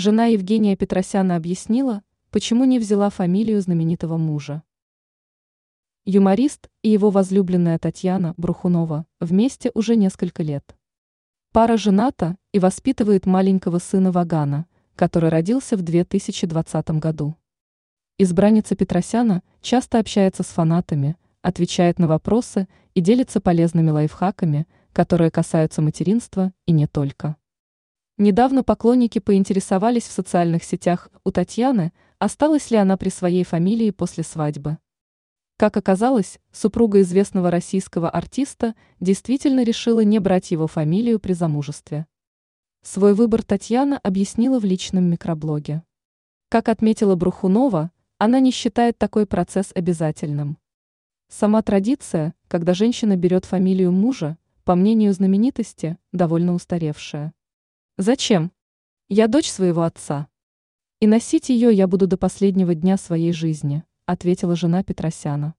Жена Евгения Петросяна объяснила, почему не взяла фамилию знаменитого мужа. Юморист и его возлюбленная Татьяна Брухунова вместе уже несколько лет. Пара жената и воспитывает маленького сына Вагана, который родился в 2020 году. Избранница Петросяна часто общается с фанатами, отвечает на вопросы и делится полезными лайфхаками, которые касаются материнства и не только. Недавно поклонники поинтересовались в социальных сетях у Татьяны, осталась ли она при своей фамилии после свадьбы. Как оказалось, супруга известного российского артиста действительно решила не брать его фамилию при замужестве. Свой выбор Татьяна объяснила в личном микроблоге. Как отметила Брухунова, она не считает такой процесс обязательным. Сама традиция, когда женщина берет фамилию мужа, по мнению знаменитости, довольно устаревшая. Зачем? Я дочь своего отца. И носить ее я буду до последнего дня своей жизни, ответила жена Петросяна.